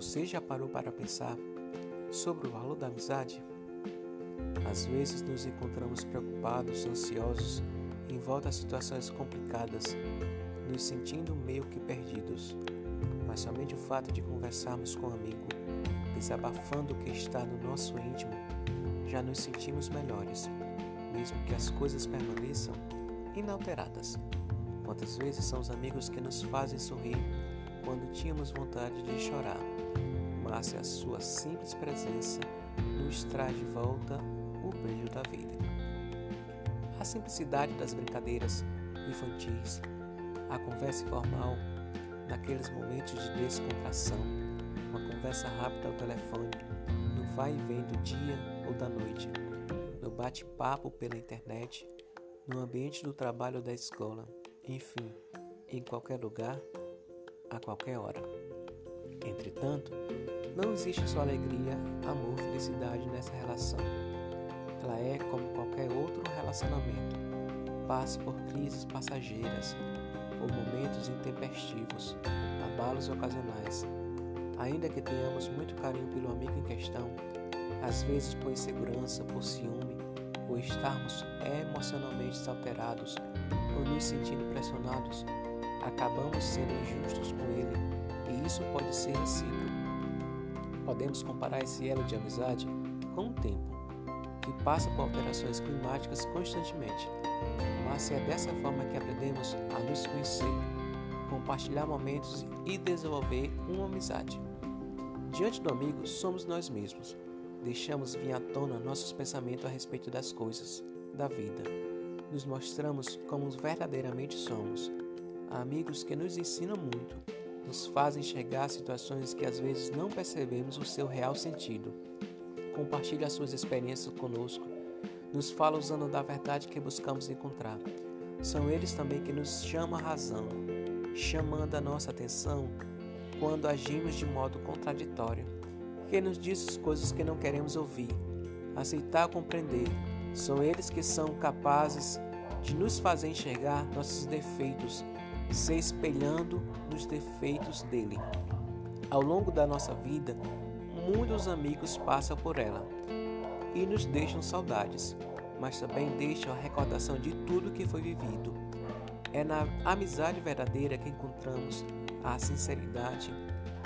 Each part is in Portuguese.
Você já parou para pensar sobre o valor da amizade? Às vezes nos encontramos preocupados, ansiosos, em volta a situações complicadas, nos sentindo meio que perdidos. Mas somente o fato de conversarmos com um amigo, desabafando o que está no nosso íntimo, já nos sentimos melhores, mesmo que as coisas permaneçam inalteradas. Quantas vezes são os amigos que nos fazem sorrir quando tínhamos vontade de chorar, mas a sua simples presença nos traz de volta o brilho da vida. A simplicidade das brincadeiras infantis, a conversa informal, naqueles momentos de descontração, uma conversa rápida ao telefone, no vai e vem do dia ou da noite, no bate-papo pela internet, no ambiente do trabalho ou da escola, enfim, em qualquer lugar, a qualquer hora. Entretanto, não existe só alegria, amor, felicidade nessa relação. Ela é como qualquer outro relacionamento. Passa por crises passageiras, por momentos intempestivos, abalos ocasionais. Ainda que tenhamos muito carinho pelo amigo em questão, às vezes por insegurança, por ciúme, por estarmos emocionalmente alterados ou nos sentindo pressionados, acabamos sendo injustos com ele e isso pode ser recíproco. Podemos comparar esse elo de amizade com o tempo, que passa por alterações climáticas constantemente, mas é dessa forma que aprendemos a nos conhecer, compartilhar momentos e desenvolver uma amizade. Diante do amigo, somos nós mesmos. Deixamos vir à tona nossos pensamentos a respeito das coisas, da vida. Nos mostramos como verdadeiramente somos. Amigos que nos ensinam muito, nos fazem enxergar situações que às vezes não percebemos o seu real sentido. Compartilha suas experiências conosco, nos fala usando da verdade que buscamos encontrar. São eles também que nos chamam a razão, chamando a nossa atenção quando agimos de modo contraditório, que nos diz as coisas que não queremos ouvir, aceitar compreender. São eles que são capazes de nos fazer enxergar nossos defeitos, se espelhando nos defeitos dele. Ao longo da nossa vida, muitos amigos passam por ela e nos deixam saudades, mas também deixam a recordação de tudo que foi vivido. É na amizade verdadeira que encontramos a sinceridade,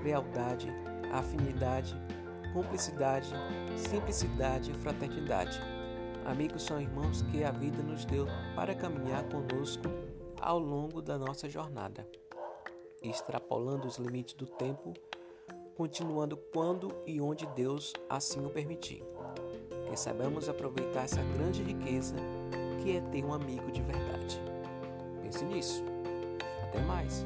lealdade, afinidade, cumplicidade, simplicidade e fraternidade. Amigos são irmãos que a vida nos deu para caminhar conosco ao longo da nossa jornada, extrapolando os limites do tempo, continuando quando e onde Deus assim o permitir. Que saibamos aproveitar essa grande riqueza que é ter um amigo de verdade. Pense nisso. Até mais.